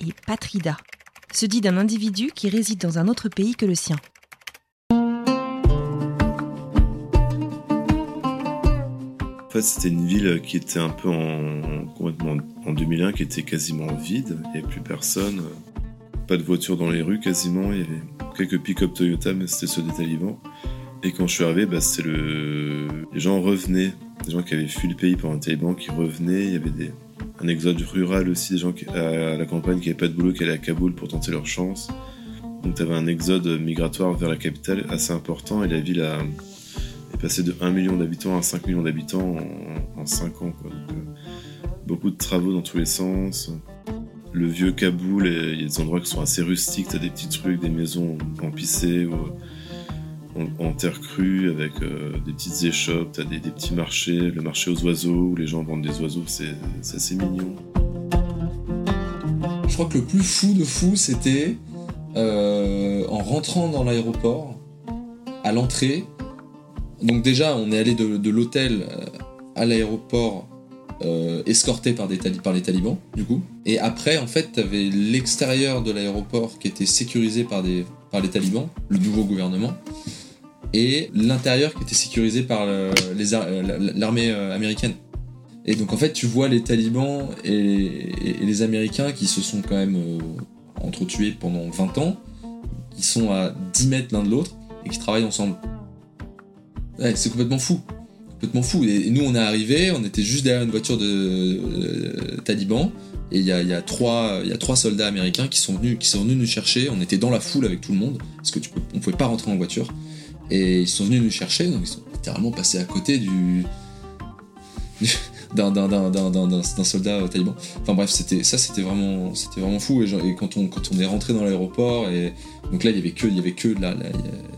et patrida. Se dit d'un individu qui réside dans un autre pays que le sien. En fait, c'était une ville qui était un peu en, complètement en 2001, qui était quasiment vide. Il n'y avait plus personne. Pas de voiture dans les rues quasiment. Il y avait quelques pick-up Toyota, mais c'était ceux des talibans. Et quand je suis arrivé, bah, c'est le... les gens revenaient. Des gens qui avaient fui le pays par un taliban qui revenaient. Il y avait des... un exode rural aussi, des gens à la campagne qui n'avaient pas de boulot, qui allaient à Kaboul pour tenter leur chance. Donc tu avais un exode migratoire vers la capitale assez important et la ville a, est passée de 1 million d'habitants à 5 millions d'habitants en, en 5 ans. Euh, beaucoup de travaux dans tous les sens. Le vieux Kaboul, il y a des endroits qui sont assez rustiques, tu as des petits trucs, des maisons en pissé ou en, terre crue avec euh, des petites échoppes, tu as des, petits marchés, le marché aux oiseaux où les gens vendent des oiseaux, c'est assez mignon. Je crois que le plus fou de fou, c'était euh, en rentrant dans l'aéroport, à l'entrée. Donc déjà, on est allé de, l'hôtel à l'aéroport euh, escorté par, les talibans, du coup. Et après, en fait, t'avais l'extérieur de l'aéroport qui était sécurisé par les talibans, le nouveau gouvernement, et l'intérieur qui était sécurisé par l'armée américaine. Et donc, en fait, tu vois les talibans et, les Américains qui se sont quand même euh, entretués pendant 20 ans, qui sont à 10 mètres l'un de l'autre et qui travaillent ensemble. C'est complètement fou. Complètement fou. Et nous, on est arrivé, on était juste derrière une voiture de euh, talibans. Et il y a, trois, soldats américains qui sont, venus, nous chercher. On était dans la foule avec tout le monde, parce que tu peux, on pouvait pas rentrer en voiture. Et ils sont venus nous chercher, donc ils sont littéralement passés à côté du. d'un soldat taliban. Enfin bref, ça, c'était vraiment, vraiment fou. Et, quand on est rentré dans l'aéroport donc là il y avait que il y avait que là,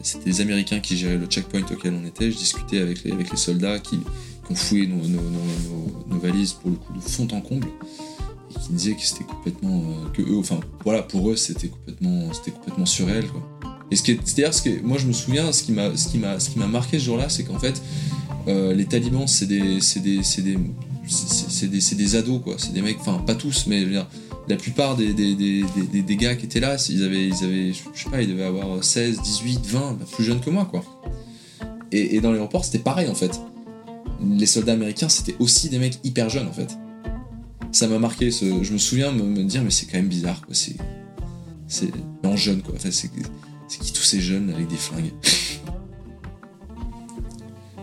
c'était les Américains qui géraient le checkpoint auquel on était. Je discutais avec les soldats qui, ont fouillé nos, valises pour le coup de fond en comble et qui disaient que c'était complètement euh, que eux, enfin voilà pour eux c'était complètement c'était complètement surréel quoi. Et c'est-à-dire ce que moi je me souviens, ce qui m'a ce qui m'a ce qui m'a marqué ce jour-là, c'est qu'en fait euh, les talibans, c'est des, c'est des, c'est des, c'est des, c'est des ados quoi. C'est des mecs, enfin pas tous, mais la plupart des, des, des, des, des gars qui étaient là, ils avaient, ils avaient, je sais pas, ils devaient avoir 16, 18, 20, bah, plus jeunes que moi quoi. Et, dans l'aéroport, c'était pareil en fait. Les soldats américains, c'était aussi des mecs hyper jeunes en fait. Ça m'a marqué. Je me souviens me, dire, mais c'est quand même bizarre quoi. C'est, c'est en jeune quoi. Enfin, c'est qui tous ces jeunes avec des flingues.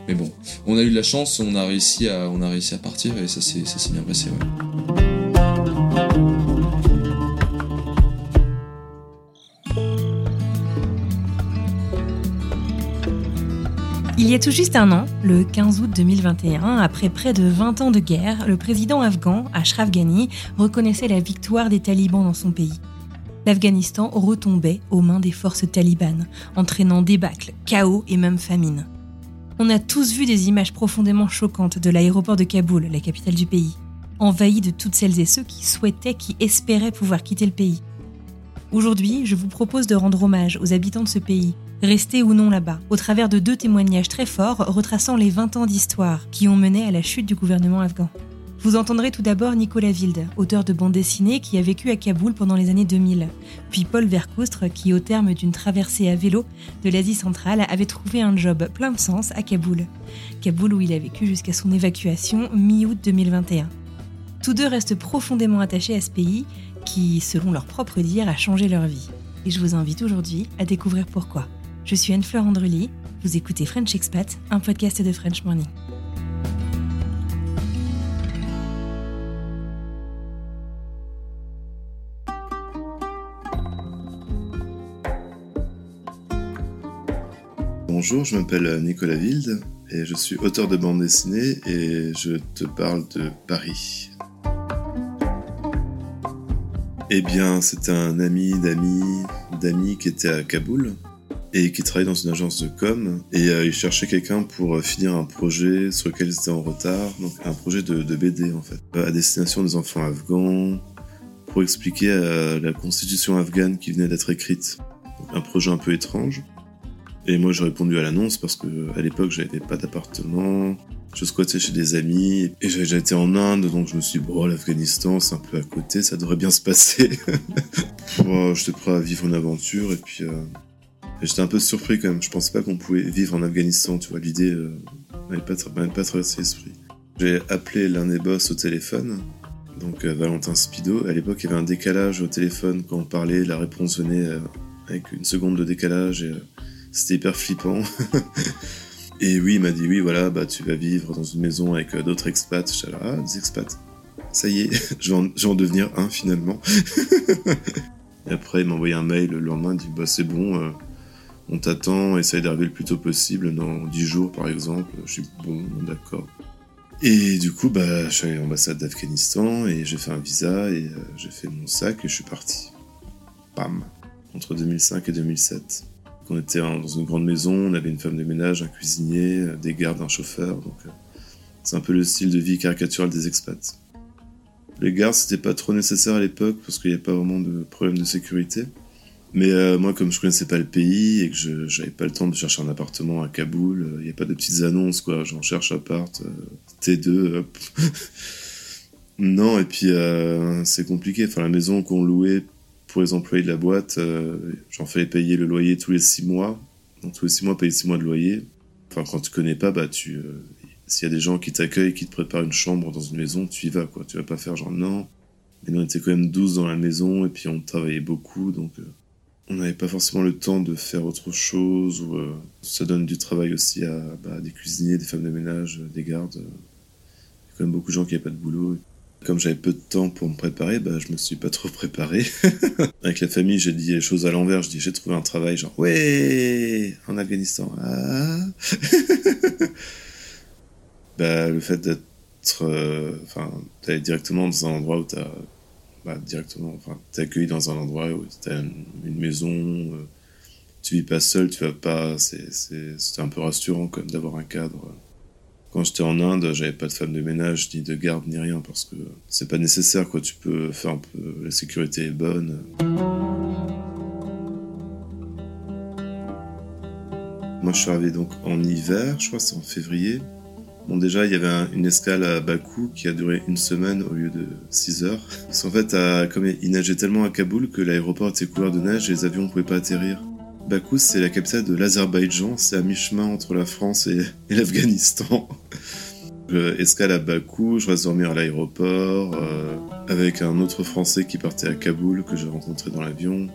Mais bon, on a eu de la chance, on a réussi à, on a réussi à partir et ça s'est, bien passé. Il y a tout juste un an, le 15 août 2021, après près de 20 ans de guerre, le président afghan, Ashraf Ghani, reconnaissait la victoire des talibans dans son pays. L'Afghanistan retombait aux mains des forces talibanes, entraînant débâcle, chaos et même famine. On a tous vu des images profondément choquantes de l'aéroport de Kaboul, la capitale du pays, envahi de toutes celles et ceux qui souhaitaient, qui espéraient pouvoir quitter le pays. Aujourd'hui, je vous propose de rendre hommage aux habitants de ce pays, restés ou non là-bas, au travers de deux témoignages très forts retraçant les 20 ans d'histoire qui ont mené à la chute du gouvernement afghan. Vous entendrez tout d'abord Nicolas Wilde, auteur de bande dessinée qui a vécu à Kaboul pendant les années 2000, puis Paul Vercoustre qui, au terme d'une traversée à vélo de l'Asie centrale, avait trouvé un job plein de sens à Kaboul. Kaboul où il a vécu jusqu'à son évacuation mi-août 2021. Tous deux restent profondément attachés à ce pays qui, selon leur propre dire, a changé leur vie. et je vous invite aujourd'hui à découvrir pourquoi. Je suis Anne-Fleur Andrely, vous écoutez French Expat, un podcast de French Morning. Bonjour, je m'appelle Nicolas Wilde et je suis auteur de bande dessinée et je te parle de Paris. Eh bien, c'était un ami d'amis d'amis qui était à Kaboul et qui travaillait dans une agence de com et euh, il cherchait quelqu'un pour euh, finir un projet sur lequel ils étaient en retard, donc un projet de, BD en fait, à destination des enfants afghans pour expliquer euh, la constitution afghane qui venait d'être écrite. un projet un peu étrange. Et moi, j'ai répondu à l'annonce parce que à l'époque, j'avais pas d'appartement, je squattais chez des amis et j'avais déjà été en Inde, donc je me suis dit, bon, l'Afghanistan, c'est un peu à côté, ça devrait bien se passer. bon, j'étais prêt à vivre une aventure et puis euh, j'étais un peu surpris quand même. Je pensais pas qu'on pouvait vivre en Afghanistan, tu vois, l'idée euh, m'avait pas, pas traversé l'esprit. J'ai appelé l'un des boss au téléphone, donc euh, Valentin Spido. À l'époque, il y avait un décalage au téléphone quand on parlait, la réponse venait euh, avec une seconde de décalage et c'était hyper flippant. Et oui, il m'a dit oui, voilà, bah tu vas vivre dans une maison avec euh, d'autres expats. Ah, des expats. Ça y est, je, vais en, devenir un finalement. et après, il m'a envoyé un mail le lendemain, il dit bah c'est bon, euh, on t'attend, essaye d'arriver le plus tôt possible, dans 10 jours par exemple. Je suis bon, d'accord. Et du coup, bah, je suis allé à l'ambassade d'Afghanistan et j'ai fait un visa et euh, j'ai fait mon sac et je suis parti. Pam. Entre 2005 et 2007. On était dans une grande maison, on avait une femme de ménage, un cuisinier, euh, des gardes, un chauffeur. Donc, euh, c'est un peu le style de vie caricatural des expats. Les gardes, c'était pas trop nécessaire à l'époque parce qu'il n'y avait pas vraiment de problème de sécurité. Mais euh, moi, comme je connaissais pas le pays et que je j'avais pas le temps de chercher un appartement à Kaboul, il n'y a pas de petites annonces, quoi. J'en cherche appart, T2, hop. non, et puis c'est compliqué. Enfin, la maison qu'on louait pour les employés de la boîte, euh, j'en fallait payer le loyer tous les six mois. Donc tous les six mois, payer six mois de loyer. Enfin, quand tu connais pas, bah tu, euh, s'il y a des gens qui t'accueillent, qui te préparent une chambre dans une maison, tu y vas, quoi. Tu vas pas faire genre non. Mais nous, on était quand même 12 dans la maison et puis on travaillait beaucoup, donc euh, on n'avait pas forcément le temps de faire autre chose. Ça donne du travail aussi à bah, des cuisiniers, des femmes de ménage, des gardes. Il y a quand même beaucoup de gens qui n'avaient pas de boulot. Comme j'avais peu de temps pour me préparer, bah, je me suis pas trop préparé. Avec la famille, j'ai dit les choses à l'envers. Je dis j'ai trouvé un travail, genre ouais, en Afghanistan. Ah. bah, le fait d'être, euh, enfin, d'aller directement dans un endroit où t'as, bah, directement, enfin, t'es accueilli dans un endroit où t'as une, une maison. Euh, tu vis pas seul, tu vas pas. C'est, un peu rassurant comme d'avoir un cadre. Quand j'étais en Inde, j'avais pas de femme de ménage, ni de garde, ni rien, parce que c'est pas nécessaire, quoi. Tu peux faire un peu. La sécurité est bonne. Moi, je suis arrivé donc en hiver, je crois, c'est en février. Bon, déjà, il y avait une escale à Bakou qui a duré une semaine au lieu de 6 heures. Parce qu'en fait, comme il neigeait tellement à Kaboul que l'aéroport était couvert de neige et les avions ne pouvaient pas atterrir. Bakou, c'est la capitale de l'Azerbaïdjan, c'est à mi-chemin entre la France et, l'Afghanistan. escale à Bakou, je reste dormir à l'aéroport, euh, avec un autre Français qui partait à Kaboul, que j'ai rencontré dans l'avion.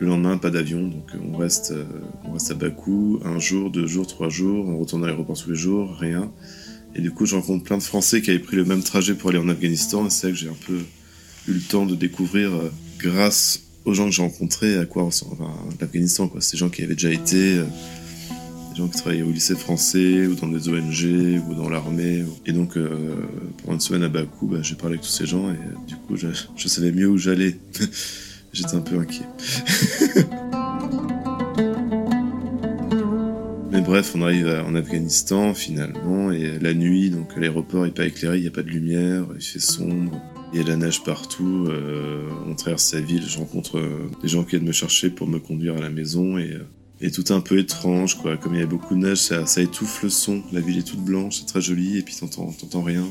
Le lendemain, pas d'avion, donc on reste, euh, on reste à Bakou, un jour, deux jours, trois jours, on retourne à l'aéroport tous les jours, rien. Et du coup, je rencontre plein de Français qui avaient pris le même trajet pour aller en Afghanistan, et c'est là que j'ai un peu eu le temps de découvrir, euh, grâce aux gens que j'ai rencontrés à quoi enfin, l'Afghanistan quoi. Ces gens qui avaient déjà été euh, des gens qui travaillaient au lycée français ou dans des ONG ou dans l'armée et donc euh, pendant une semaine à Bakou bah, j'ai parlé avec tous ces gens et euh, du coup je, savais mieux où j'allais. J'étais un peu inquiet. Mais bref on arrive en Afghanistan finalement et la nuit donc l'aéroport est pas éclairé il n'y a pas de lumière il fait sombre il y a de la neige partout. Euh, on traverse la ville, je rencontre euh, des gens qui viennent me chercher pour me conduire à la maison et, euh, et tout un peu étrange, quoi. Comme il y a beaucoup de neige, ça, étouffe le son. La ville est toute blanche, c'est très joli et puis t'entends, t'entends rien.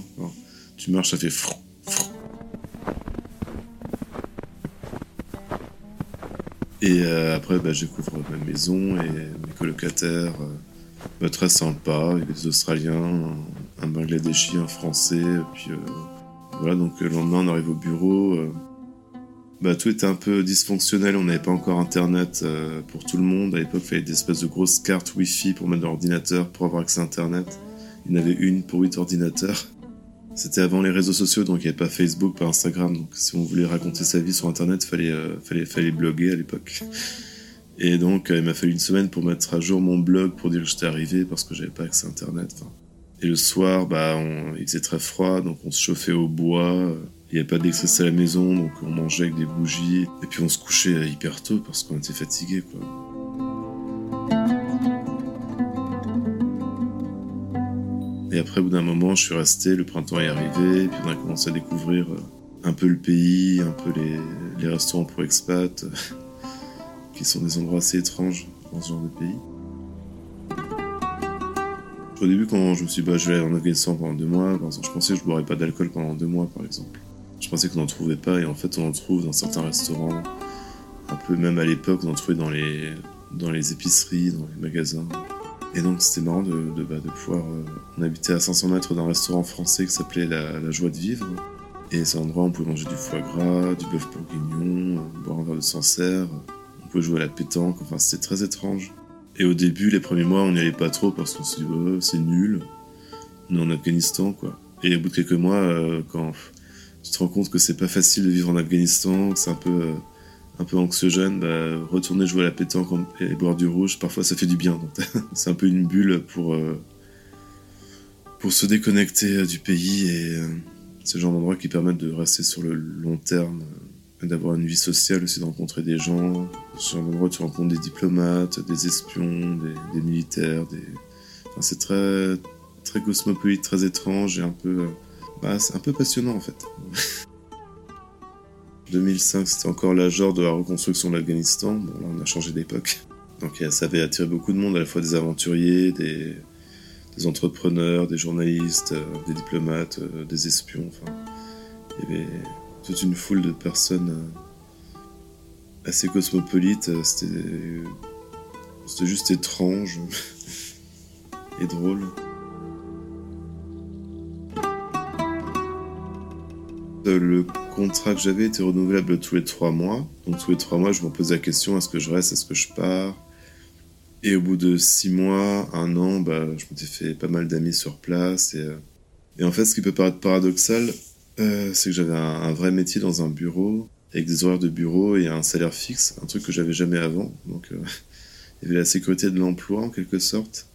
tu marches, ça fait frou, frou. Et après, bah, je découvre ma maison et mes colocataires. Bah, très sympa. Il y avait des Australiens, un, un Bangladeshi, un Français, puis voilà, donc le lendemain, on arrive au bureau. Euh, bah, tout était un peu dysfonctionnel. On n'avait pas encore Internet euh, pour tout le monde. À l'époque, il fallait des espèces de grosses cartes Wi-Fi pour mettre l'ordinateur pour avoir accès à Internet. Il y en avait une pour huit ordinateurs. C'était avant les réseaux sociaux, donc il n'y avait pas Facebook, pas Instagram. Donc si on voulait raconter sa vie sur Internet, fallait euh, fallait fallait bloguer à l'époque. Et donc euh, il m'a fallu une semaine pour mettre à jour mon blog pour dire que j'étais arrivé parce que j'avais pas accès à Internet. Et le soir, bah, on, il faisait très froid, donc on se chauffait au bois. Il n'y avait pas d'électricité à la maison, donc on mangeait avec des bougies. Et puis on se couchait hyper tôt parce qu'on était fatigué. Et après, au bout d'un moment, je suis resté, le printemps est arrivé, et puis on a commencé à découvrir euh, un peu le pays, un peu les, les restaurants pour expats, qui sont des endroits assez étranges dans ce genre de pays. Au début, quand je me suis dit, bah, je vais aller en Afghanistan pendant deux mois, je pensais que je boirais pas d'alcool pendant deux mois, par exemple. Je pensais qu'on n'en trouvait pas, et en fait, on en trouve dans certains restaurants. Un peu, même à l'époque, on en trouvait dans les, dans les épiceries, dans les magasins. Et donc, c'était marrant de, bah, de pouvoir. Euh, on habitait à 500 mètres d'un restaurant français qui s'appelait la, la, Joie de Vivre. Et c'est un endroit où on pouvait manger du foie gras, du bœuf bourguignon, boire un verre de Sancerre. On pouvait jouer à la pétanque, enfin, c'était très étrange. Et au début, les premiers mois, on n'y allait pas trop parce qu'on se dit, c'est nul. On est en Afghanistan, quoi. Et au bout de quelques mois, euh, quand tu te rends compte que c'est pas facile de vivre en Afghanistan, que c'est un peu, euh, un peu anxiogène, bah, retourner jouer à la pétanque et boire du rouge, parfois ça fait du bien. c'est un peu une bulle pour, euh, pour se déconnecter du pays et le genre d'endroit qui permettent de rester sur le long terme, d'avoir une vie sociale aussi, de rencontrer des gens. C'est un endroit tu rencontres des diplomates, des espions, des, militaires, des... Enfin, c'est très, très cosmopolite, très étrange et un peu bah, c'est un peu passionnant en fait. 2005, c'était encore l'âge de la reconstruction de l'Afghanistan. Bon, là, on a changé d'époque. Donc, ça avait attiré beaucoup de monde, à la fois des aventuriers, des, des entrepreneurs, des journalistes, euh, des diplomates, euh, des espions. Enfin, il y avait toute une foule de personnes euh, assez cosmopolites. C'était, c'était juste étrange et drôle. Le contrat que j'avais était renouvelable tous les trois mois. Donc tous les trois mois, je me posais la question est-ce que je reste, est-ce que je pars? Et au bout de six mois, un an, bah, je m'étais fait pas mal d'amis sur place. Et, euh... et, en fait, ce qui peut paraître paradoxal, euh, c'est que j'avais un, vrai métier dans un bureau, avec des horaires de bureau et un salaire fixe, un truc que j'avais jamais avant. Donc euh, il y avait la sécurité de l'emploi en quelque sorte.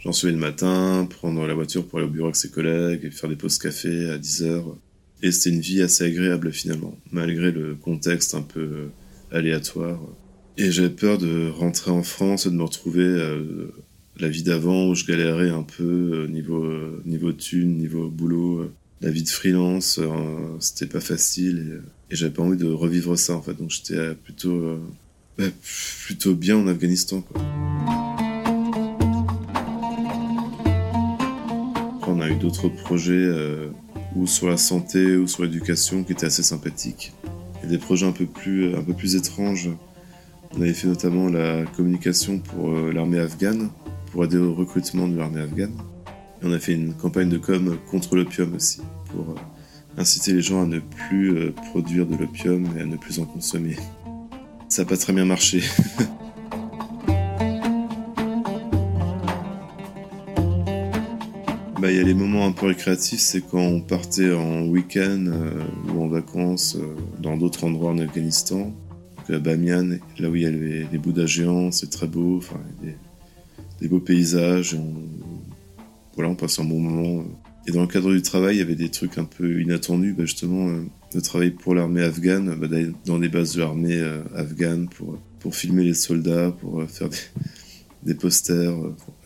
J'en suis le matin, prendre la voiture pour aller au bureau avec ses collègues et faire des pauses café à 10 heures. Et c'était une vie assez agréable finalement, malgré le contexte un peu aléatoire. Et j'avais peur de rentrer en France et de me retrouver euh, la vie d'avant où je galérais un peu euh, niveau euh, niveau thune, niveau boulot, la vie de freelance, euh, c'était pas facile et, et j'avais pas envie de revivre ça en fait. Donc j'étais plutôt bah, plutôt bien en Afghanistan. On a eu d'autres projets ou sur la santé ou sur l'éducation qui étaient assez sympathiques. Et des projets un peu plus, un peu plus étranges. On avait fait notamment la communication pour euh, l'armée afghane, pour aider au recrutement de l'armée afghane. On a fait une campagne de com contre l'opium aussi, pour euh, inciter les gens à ne plus euh, produire de l'opium et à ne plus en consommer. Ça n'a pas très bien marché. Bah, il y a les moments un peu récréatifs, c'est quand on partait en week-end euh, ou en vacances dans d'autres endroits en Afghanistan. Donc à Bamiyan, là où il y a les, les Bouddhas géants, c'est très beau, enfin, des, beaux paysages. Voilà, on passe un bon moment. Et dans le cadre du travail, il y avait des trucs un peu inattendus, bah, justement, euh, de travailler pour l'armée afghane, bah, d'aller dans des bases de l'armée euh, afghane pour, pour filmer les soldats, pour euh, faire des, posters.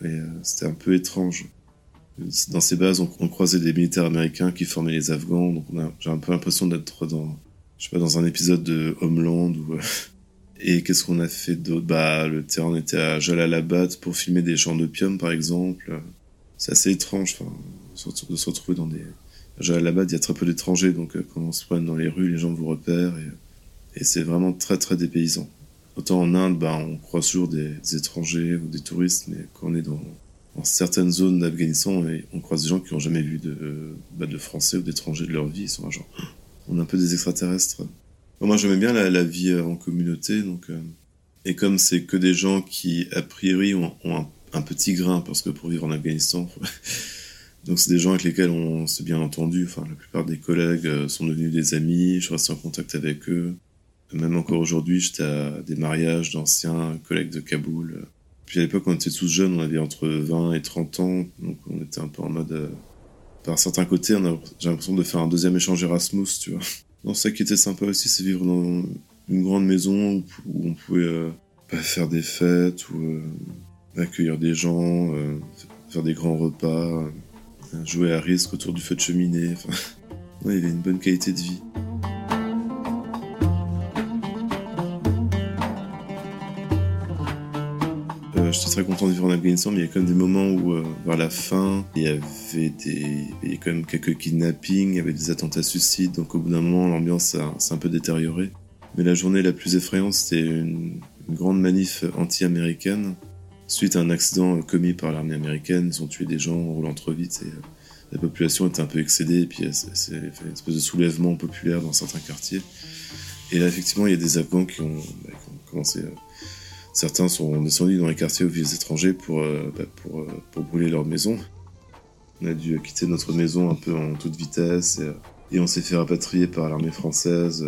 Et c'était un peu étrange dans ces bases, on, on, croisait des militaires américains qui formaient les Afghans. Donc j'ai un peu l'impression d'être dans, je sais pas, dans un épisode de Homeland. Ou, et qu'est-ce qu'on a fait d'autre? Bah, le terrain était à Jalalabad pour filmer des champs d'opium, par exemple. C'est assez étrange, de se retrouver dans des. À Jalalabad, il y a très peu d'étrangers, donc quand on se promène dans les rues, les gens vous repèrent. Et, c'est vraiment très très dépaysant. Autant en Inde, bah, on croise toujours des, étrangers ou des touristes, mais quand on est dans certaines zones d'Afghanistan, on croise des gens qui n'ont jamais vu de, bah, de Français ou d'étrangers de leur vie. Ils sont genre, on est un peu des extraterrestres. Moi, j'aimais bien la, vie en communauté, donc et comme c'est que des gens qui a priori ont, un, petit grain, parce que pour vivre en Afghanistan, donc c'est des gens avec lesquels on s'est bien entendu. Enfin, la plupart des collègues sont devenus des amis. Je reste en contact avec eux. Même encore aujourd'hui, j'étais à des mariages d'anciens collègues de Kaboul. Puis à l'époque, on était tous jeunes, on avait entre 20 et 30 ans, donc on était un peu en mode... Euh, par certains côtés, j'ai l'impression de faire un deuxième échange Erasmus, tu vois. Non, ça qui était sympa aussi, c'est vivre dans une grande maison où, on pouvait euh, faire des fêtes ou euh, accueillir des gens, faire des grands repas, jouer à risque autour du feu de cheminée. Enfin, il y avait une bonne qualité de vie. j'étais très content de vivre en Afghanistan, mais il y a quand même des moments où, euh, vers la fin, il y avait des, il y a quand même quelques kidnappings, il y avait des attentats suicides, donc au bout d'un moment, l'ambiance s'est un peu détériorée. Mais la journée la plus effrayante, c'était une, grande manif anti-américaine. Suite à un accident commis par l'armée américaine, ils ont tué des gens en roulant trop vite et euh, la population était un peu excédée, et puis euh, c'est une espèce de soulèvement populaire dans certains quartiers. Et là, effectivement, il y a des Afghans qui ont, bah, commencé Certains sont descendus dans les quartiers aux villes étrangers pour, euh, bah, pour, euh, pour, brûler leur maison. On a dû quitter notre maison un peu en toute vitesse et, on s'est fait rapatrier par l'armée française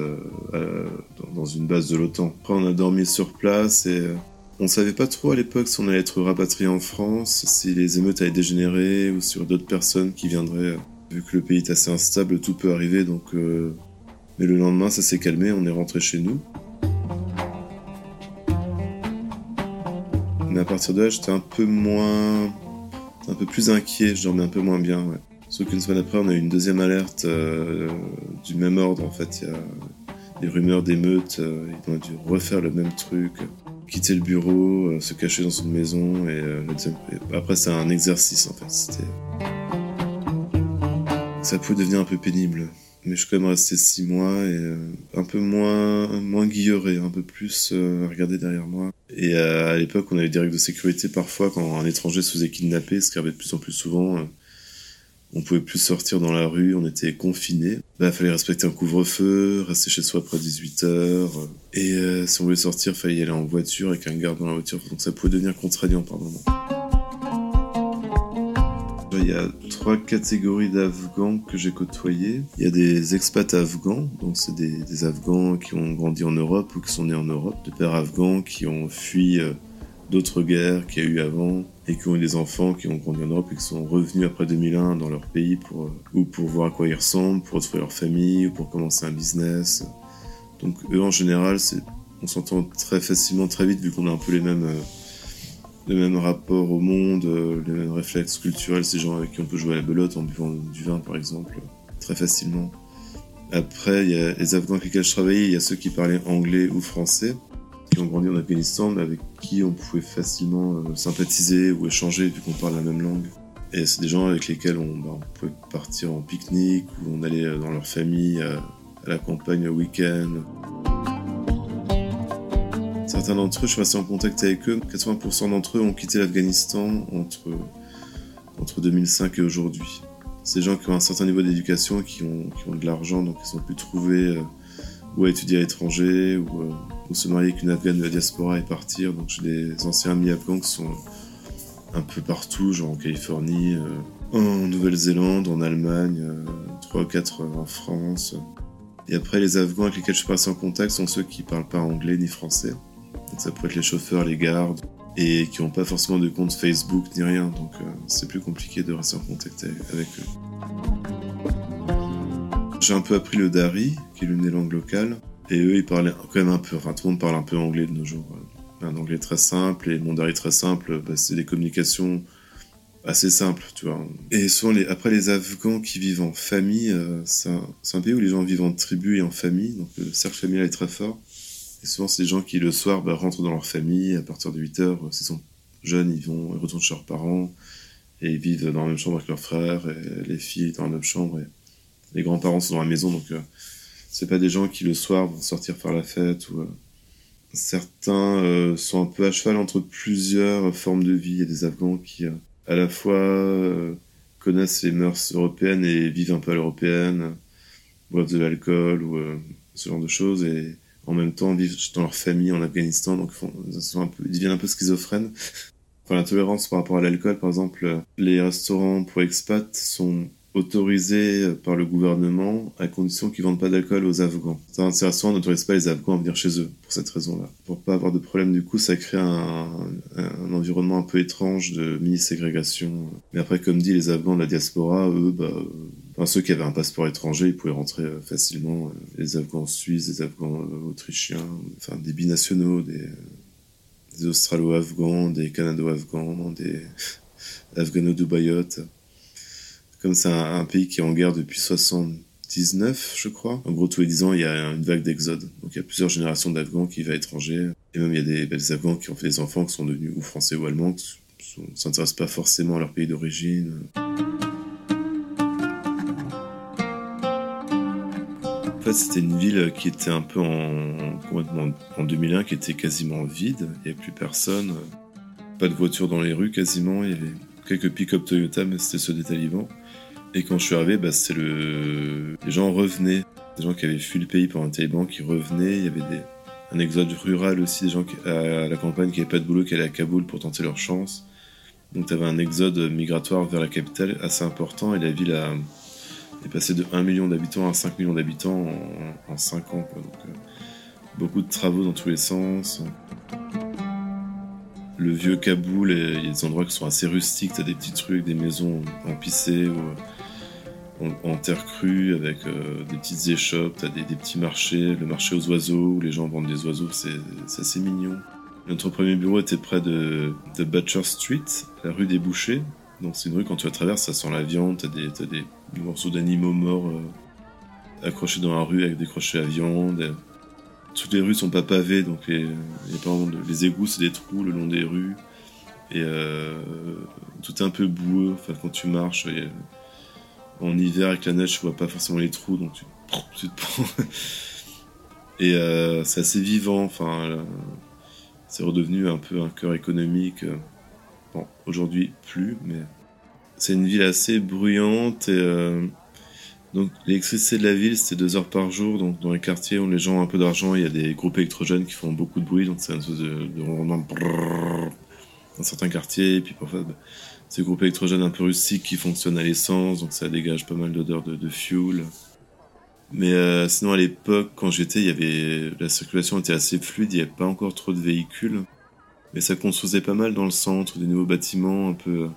euh, dans une base de l'OTAN. Après, on a dormi sur place et on savait pas trop à l'époque si on allait être rapatrié en France, si les émeutes allaient dégénérer ou sur d'autres personnes qui viendraient. Vu que le pays est assez instable, tout peut arriver donc. Mais le lendemain, ça s'est calmé, on est rentré chez nous. Mais à partir de là, j'étais un peu moins. un peu plus inquiet, je dormais un peu moins bien. Sauf qu'une semaine après, on a eu une deuxième alerte euh, du même ordre, en fait. Il y a des rumeurs d'émeutes, euh, ils ont dû refaire le même truc, quitter le bureau, euh, se cacher dans son maison, et, après, c'est un exercice, en fait. C'était. Ça pouvait devenir un peu pénible mais je suis quand même resté six mois et euh, un peu moins moins guilleré, un peu plus euh, regardé derrière moi. Et euh, à l'époque, on avait des règles de sécurité parfois quand un étranger se faisait kidnapper, ce qui arrivait de plus en plus souvent. Euh, on pouvait plus sortir dans la rue, on était confinés. Bah, il fallait respecter un couvre-feu, rester chez soi après 18 heures. Et si on voulait sortir, fallait y aller en voiture avec un garde dans la voiture. Donc ça pouvait devenir contraignant par moment. Il y a trois catégories d'Afghans que j'ai côtoyés. Il y a des expats afghans, donc c'est des, Afghans qui ont grandi en Europe ou qui sont nés en Europe, de pères afghans qui ont fui euh, d'autres guerres qu'il y a eu avant et qui ont eu des enfants qui ont grandi en Europe et qui sont revenus après 2001 dans leur pays pour, euh, ou pour voir à quoi ils ressemblent, pour retrouver leur famille ou pour commencer un business. Donc eux en général, on s'entend très facilement, très vite vu qu'on a un peu les mêmes... Euh, le même rapport au monde, euh, les mêmes réflexes culturels, ces gens avec qui on peut jouer à la belote en buvant du vin par exemple, très facilement. Après, il y a les Afghans avec lesquels je travaillais, il y a ceux qui parlaient anglais ou français, qui ont grandi en Afghanistan, mais avec qui on pouvait facilement euh, sympathiser ou échanger vu qu'on parle la même langue. Et c'est des gens avec lesquels on, bah, pouvait partir en pique-nique ou on allait dans leur famille à, à la campagne au week-end. Certains d'entre eux, je suis resté en contact avec eux. 80% d'entre eux ont quitté l'Afghanistan entre, entre 2005 et aujourd'hui. C'est des gens qui ont un certain niveau d'éducation, qui ont, qui ont de l'argent, donc ils ont pu trouver euh, où étudier à l'étranger, ou, euh, se marier avec une Afghane de la diaspora et partir. Donc j'ai des anciens amis afghans qui sont un peu partout, genre en Californie, euh, en Nouvelle-Zélande, en Allemagne, 3 ou 4 en France. Et après, les Afghans avec lesquels je passé en contact sont ceux qui parlent pas anglais ni français. Donc ça pourrait être les chauffeurs, les gardes, et qui n'ont pas forcément de compte Facebook ni rien, donc euh, c'est plus compliqué de rester en contact avec eux. J'ai un peu appris le Dari, qui est l'une des langues locales, et eux ils parlaient quand même un peu, enfin tout le monde parle un peu anglais de nos jours. Un anglais très simple, et mon Dari très simple, bah, c'est des communications assez simples, tu vois. Et souvent, après les Afghans qui vivent en famille, euh, c'est un, pays où les gens vivent en tribu et en famille, donc le cercle familial est très fort. Et souvent, c'est des gens qui, le soir, bah, rentrent dans leur famille à partir de 8 heures. S'ils sont jeunes, ils vont, ils retournent chez leurs parents et ils vivent dans la même chambre avec leurs frères et les filles dans la même chambre et les grands-parents sont dans la maison. Donc, euh, c'est pas des gens qui, le soir, vont sortir faire la fête ou, euh, certains euh, sont un peu à cheval entre plusieurs formes de vie. Il y a des Afghans qui, à la fois, connaissent les mœurs européennes et vivent un peu à l'européenne, boivent de l'alcool ou ce genre de choses, et en même temps vivent dans leur famille en Afghanistan, donc ils, sont un peu, ils deviennent un peu schizophrènes. Enfin, la tolérance par rapport à l'alcool, par exemple, les restaurants pour expats sont autorisés par le gouvernement à condition qu'ils vendent pas d'alcool aux Afghans. Ces restaurants n'autorisent pas les Afghans à venir chez eux pour cette raison-là. Pour pas avoir de problème du coup, ça crée un, environnement un peu étrange de mini-ségrégation. Mais après, comme dit, les Afghans de la diaspora, eux, bah, ceux qui avaient un passeport étranger, ils pouvaient rentrer euh, facilement. Les Afghans suisses, les Afghans euh, autrichiens, enfin des binationaux, des, des Australo-Afghans, des Canado-Afghans, des Afghano-Dubayotes comme c'est un, pays qui est en guerre depuis 79, je crois. En gros, tous les 10 ans, il y a une vague d'exode. Donc, il y a plusieurs générations d'Afghans qui vont à l'étranger. Et même, il y a des, bah, Afghans qui ont fait des enfants qui sont devenus ou français ou allemands, qui ne s'intéressent pas forcément à leur pays d'origine. En fait, c'était une ville qui était un peu en, complètement en 2001, qui était quasiment vide. Il n'y avait plus personne. Pas de voitures dans les rues quasiment. Il y avait quelques pick-up Toyota, mais c'était ceux des talibans. Et quand je suis arrivé, bah, c'est le... les gens revenaient. Des gens qui avaient fui le pays pendant les talibans qui revenaient. Il y avait des... un exode rural aussi, des gens qui... à la campagne qui n'avaient pas de boulot, qui allaient à Kaboul pour tenter leur chance. Donc tu avais un exode migratoire vers la capitale assez important et la ville a... est passée de 1 million d'habitants à 5 millions d'habitants en... en 5 ans. Donc, euh, beaucoup de travaux dans tous les sens le vieux Kaboul, il y a des endroits qui sont assez rustiques, t'as des petites rues avec des maisons en pissé en, terre crue avec euh, des petites échoppes, t'as des, petits marchés, le marché aux oiseaux où les gens vendent des oiseaux, c'est assez mignon. Notre premier bureau était près de, Butcher Street, la rue des bouchers. Donc c'est une rue quand tu la traverses, ça sent la viande, t'as des, des morceaux d'animaux morts euh, accrochés dans la rue avec des crochets à viande toutes les rues sont pas pavées, donc les, les égouts c'est des trous le long des rues. Et euh, tout est un peu boueux. Enfin, quand tu marches, en hiver avec la neige, tu vois pas forcément les trous, donc tu, te prends. et euh, c'est assez vivant. Enfin, c'est redevenu un peu un cœur économique. Bon, aujourd'hui plus, mais c'est une ville assez bruyante et euh, donc l'électricité de la ville, c'était deux heures par jour. Donc dans les quartiers où les gens ont un peu d'argent, il y a des groupes électrogènes qui font beaucoup de bruit. Donc c'est un espèce de, de ronronnement dans certains quartiers. Et puis parfois, bah, ces groupes électrogènes un peu rustiques qui fonctionnent à l'essence. Donc ça dégage pas mal d'odeurs de, fuel. Mais euh, sinon à l'époque, quand j'étais, il y avait la circulation était assez fluide. Il n'y avait pas encore trop de véhicules. Mais ça construisait pas mal dans le centre, des nouveaux bâtiments un peu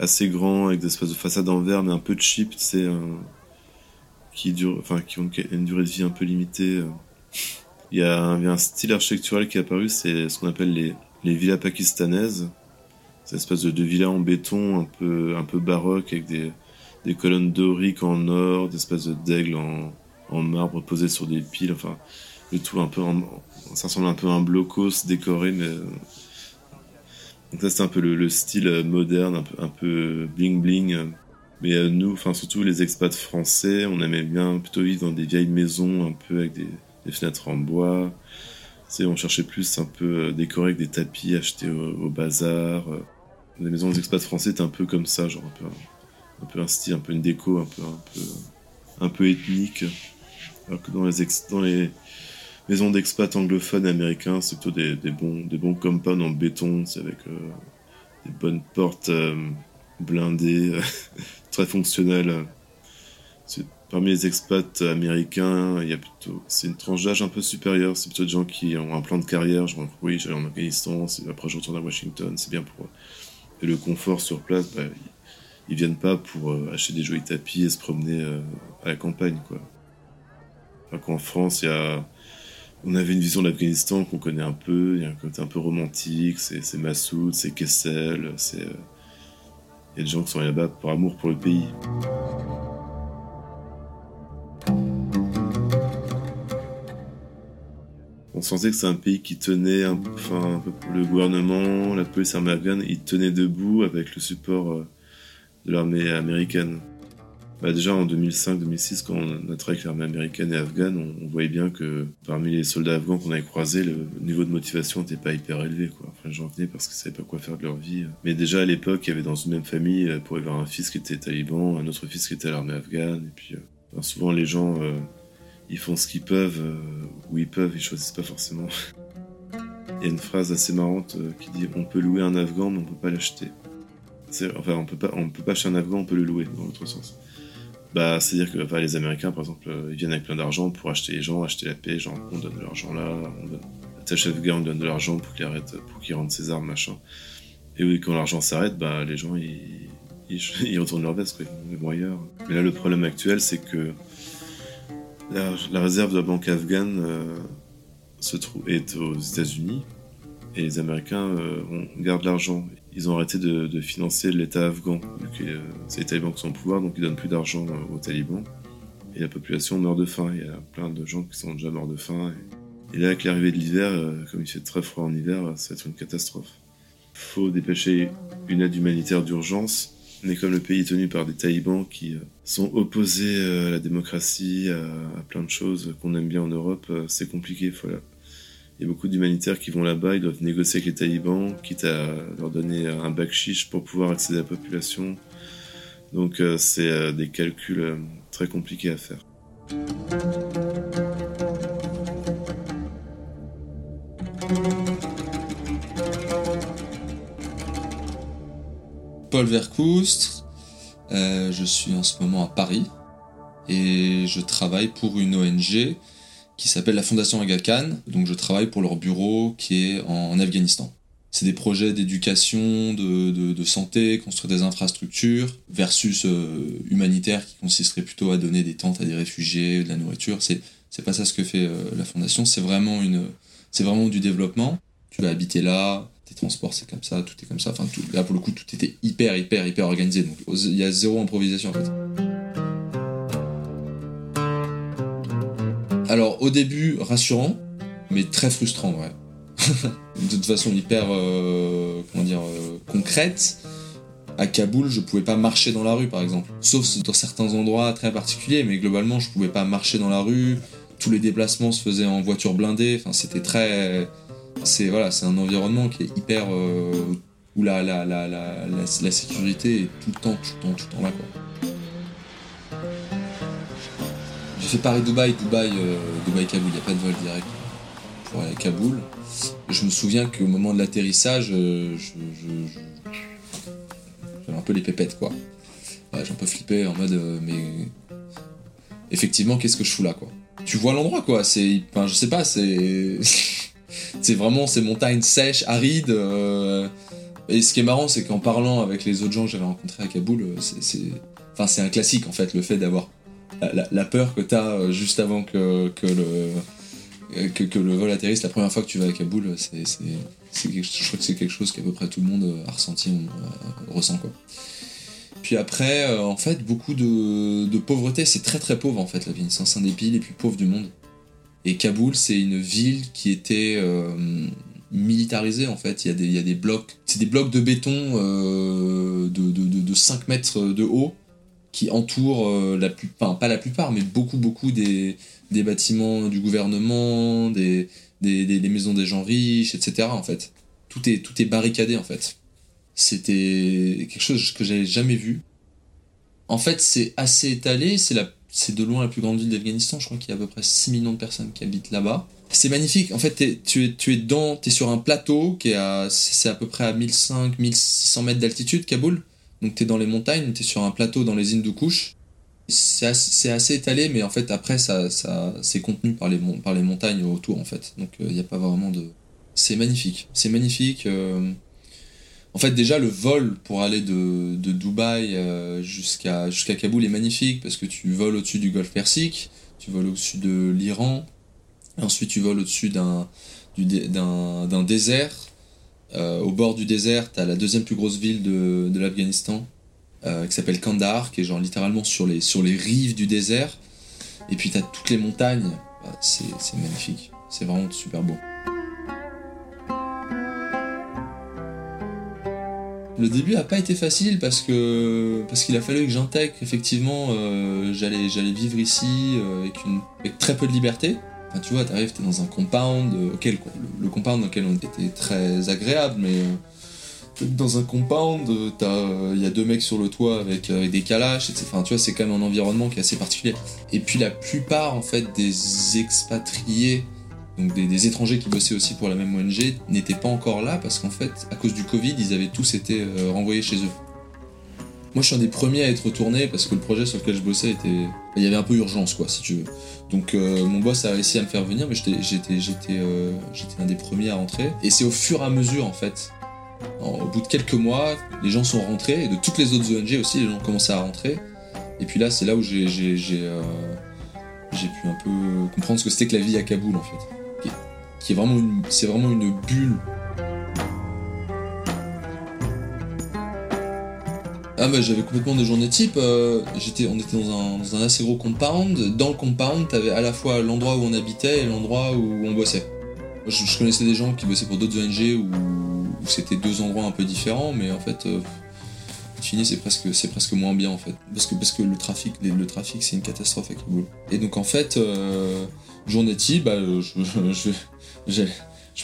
assez grands avec des espèces de façades en verre mais un peu cheap, tu sais qui dure, enfin, qui ont une durée de vie un peu limitée. Euh. Il y a un, style architectural qui est apparu, c'est ce qu'on appelle les villas pakistanaises. C'est une espèce de, de villa en béton un peu, un peu baroque avec des, des colonnes doriques en or, des espèces d'aigle en, en marbre posées sur des piles. Enfin, le tout un peu, ça ressemble un peu à un blocos décoré, mais euh. donc ça c'est un peu le, le, style moderne, un peu, un peu bling bling. Mais euh, nous, enfin surtout les expats français, on aimait bien plutôt vivre dans des vieilles maisons un peu avec des, fenêtres en bois. On cherchait plus un peu euh, décoré avec des tapis achetés au, bazar. Euh. Les maisons des français étaient un peu comme ça, genre un peu, un, peu un style, un peu une déco, un peu, un peu, un peu ethnique. Alors que dans les, dans les maisons d'expats anglophones américains, c'est plutôt des, des, bons, des bons compounds en béton, c'est avec des bonnes portes blindées, très fonctionnel. Parmi les expats américains, il y a plutôt, c'est une tranche d'âge un peu supérieure. C'est plutôt des gens qui ont un plan de carrière. Genre, oui, j'allais en Afghanistan, après je retourne à Washington, c'est bien pour. Et le confort sur place, bah, ils viennent pas pour euh, acheter des jolis tapis et se promener euh, à la campagne, quoi. Qu'en France, a, on avait une vision de l'Afghanistan qu'on connaît un peu. Il y a un côté un peu romantique. C'est Massoud, c'est Kessel, euh, il y a des gens qui sont là-bas pour amour pour le pays. On sentait que c'est un pays qui tenait, enfin, le gouvernement, la police américaine, ils tenaient debout avec le support euh, de l'armée américaine. Bah déjà en 2005-2006, quand on a travaillé avec l'armée américaine et afghane, on, voyait bien que parmi les soldats afghans qu'on avait croisés, le niveau de motivation n'était pas hyper élevé. Quoi. Enfin, gens venaient parce qu'ils savaient pas quoi faire de leur vie. Mais déjà à l'époque, il y avait dans une même famille, euh, pour y avoir un fils qui était taliban, un autre fils qui était à l'armée afghane, et puis euh, souvent les gens, ils font ce qu'ils peuvent, où ils peuvent, ils choisissent pas forcément. Il y a une phrase assez marrante qui dit on peut louer un Afghan mais on peut pas l'acheter. Enfin, on peut pas, on peut pas acheter un Afghan, on peut le louer dans l'autre sens. Bah, c'est-à-dire que les Américains, par exemple, ils viennent avec plein d'argent pour acheter les gens, acheter la paix, genre on donne de l'argent là, on donne Tâche Afghan, on donne de l'argent pour qu'il arrête, pour qu'il rende ses armes, machin. Et oui, quand l'argent s'arrête, bah, les gens, ils, ils, retournent leur veste, quoi. Ils vont ailleurs. Mais là, le problème actuel, c'est que la, réserve de la banque afghane euh, se est aux États-Unis et les Américains euh, gardent l'argent. Ils ont arrêté de, financer l'État afghan, euh, c'est les talibans qui sont au pouvoir, donc ils donnent plus d'argent aux talibans. Et la population meurt de faim. Il y a plein de gens qui sont déjà morts de faim. Et, là, avec l'arrivée de l'hiver, comme il fait très froid en hiver, ça va être une catastrophe. Il faut dépêcher une aide humanitaire d'urgence mais comme le pays est tenu par des talibans qui euh, sont opposés euh, à la démocratie, à, plein de choses qu'on aime bien en Europe, euh, c'est compliqué. Voilà. Il y a beaucoup d'humanitaires qui vont là-bas, ils doivent négocier avec les talibans, quitte à leur donner un bac chiche pour pouvoir accéder à la population. Donc c'est des calculs très compliqués à faire. Paul Vercoustre. Euh, je suis en ce moment à Paris et je travaille pour une ONG qui s'appelle la Fondation Aga Khan. Donc je travaille pour leur bureau qui est en, Afghanistan. C'est des projets d'éducation, de, santé, construire des infrastructures, versus euh, humanitaire qui consisterait plutôt à donner des tentes à des réfugiés, de la nourriture. C'est, c'est pas ça ce que fait euh, la fondation. C'est vraiment une, c'est vraiment du développement. Tu vas habiter là, tes transports c'est comme ça, tout est comme ça. Enfin, tout, là pour le coup, tout était hyper, hyper, hyper organisé. Donc il y a zéro improvisation en fait. Alors au début, rassurant, mais très frustrant, ouais. de toute façon hyper, euh, comment dire, euh, concrète. À Kaboul, je pouvais pas marcher dans la rue, par exemple. Sauf dans certains endroits très particuliers, mais globalement, je pouvais pas marcher dans la rue. Tous les déplacements se faisaient en voiture blindée. Enfin, c'était très, c'est voilà, c'est un environnement qui est hyper euh, où la, la, la, la, sécurité est tout le temps, tout le temps, tout le temps là quoi. J'ai fait Paris-Dubaï, Dubaï, euh, Dubaï-Kaboul, il n'y a pas de vol direct pour aller à Kaboul. Je me souviens qu'au moment de l'atterrissage, euh, j'avais un peu les pépettes quoi. j'ai un peu flippé en mode mais effectivement qu'est-ce que je fous là quoi? Tu vois l'endroit quoi, c'est, enfin, je sais pas, c'est c'est vraiment ces montagnes sèches, arides. Euh, et ce qui est marrant, c'est qu'en parlant avec les autres gens que j'avais rencontrés à Kaboul, euh, c'est, un classique en fait, le fait d'avoir la, peur que tu as euh, juste avant que, le, que, vol atterrisse. La première fois que tu vas à Kaboul, je crois que c'est quelque chose qu'à peu près tout le monde a ressenti, ressent quoi. Puis après, en fait, beaucoup de, pauvreté, c'est très très pauvre en fait la ville. C'est un des pays les plus pauvres du monde. Et Kaboul, c'est une ville qui était euh, militarisée en fait. Il y a des, il y a des blocs, c'est des blocs de béton euh, de, de, de, 5 mètres de haut qui entourent euh, la pas la plupart, mais beaucoup beaucoup des, des bâtiments du gouvernement, des, des, des, maisons des gens riches, etc. En fait, tout est tout est barricadé en fait. C'était quelque chose que j'avais jamais vu. En fait, c'est assez étalé. C'est la c'est de loin la plus grande ville d'Afghanistan. Je crois qu'il y a à peu près 6 millions de personnes qui habitent là-bas. C'est magnifique. En fait, tu, es, tu es dans, es sur un plateau qui est à, c'est à peu près à 1500, 1600 mètres d'altitude, Kaboul. Donc tu es dans les montagnes, tu es sur un plateau dans les îles de Couche. C'est assez, étalé, mais en fait, après, ça, ça, c'est contenu par les, par les montagnes autour, en fait. Donc il n'y a pas vraiment de. C'est magnifique. C'est magnifique. Euh, en fait, déjà, le vol pour aller de, de Dubaï euh, jusqu'à Kaboul est magnifique parce que tu voles au-dessus du golfe Persique, tu voles au-dessus de l'Iran, ensuite tu voles au-dessus d'un désert. Euh, au bord du désert, tu as la deuxième plus grosse ville de, de l'Afghanistan euh, qui s'appelle Kandahar, qui est genre littéralement sur les, sur les rives du désert. Et puis tu as toutes les montagnes. Bah, c'est magnifique. C'est vraiment super beau. Le début a pas été facile parce que parce qu'il a fallu que j'intègre effectivement euh, j'allais vivre ici euh, avec une avec très peu de liberté. Enfin tu vois, t'arrives, t'es dans un compound euh, le, compound dans lequel on était très agréable, mais dans un compound, il y a deux mecs sur le toit avec, des calaches, etc. Enfin, tu vois, c'est quand même un environnement qui est assez particulier. Et puis la plupart, en fait, des expatriés, donc des, étrangers qui bossaient aussi pour la même ONG, n'étaient pas encore là parce qu'en fait, à cause du Covid, ils avaient tous été renvoyés chez eux. Moi, je suis un des premiers à être retourné parce que le projet sur lequel je bossais était. Il y avait un peu urgence, quoi, si tu veux. Donc, euh, mon boss a réussi à me faire venir, mais j'étais euh, un des premiers à rentrer. Et c'est au fur et à mesure, en fait. au bout de quelques mois, les gens sont rentrés, et de toutes les autres ONG aussi, les gens ont commencé à rentrer. Et puis là, c'est là où j'ai euh, pu un peu comprendre ce que c'était que la vie à Kaboul, en fait. Qui est, vraiment c'est vraiment une bulle Ah bah j'avais complètement des journées type. Euh, j'étais, on était dans un, assez gros compound. Dans le compound, t'avais à la fois l'endroit où on habitait et l'endroit où on bossait. Je, connaissais des gens qui bossaient pour d'autres ONG où, c'était deux endroits un peu différents, mais en fait, euh, c'est presque c'est presque moins bien en fait, parce que parce que le trafic le trafic c'est une catastrophe avec le boulot. Et donc en fait, euh, journée type, bah, je, je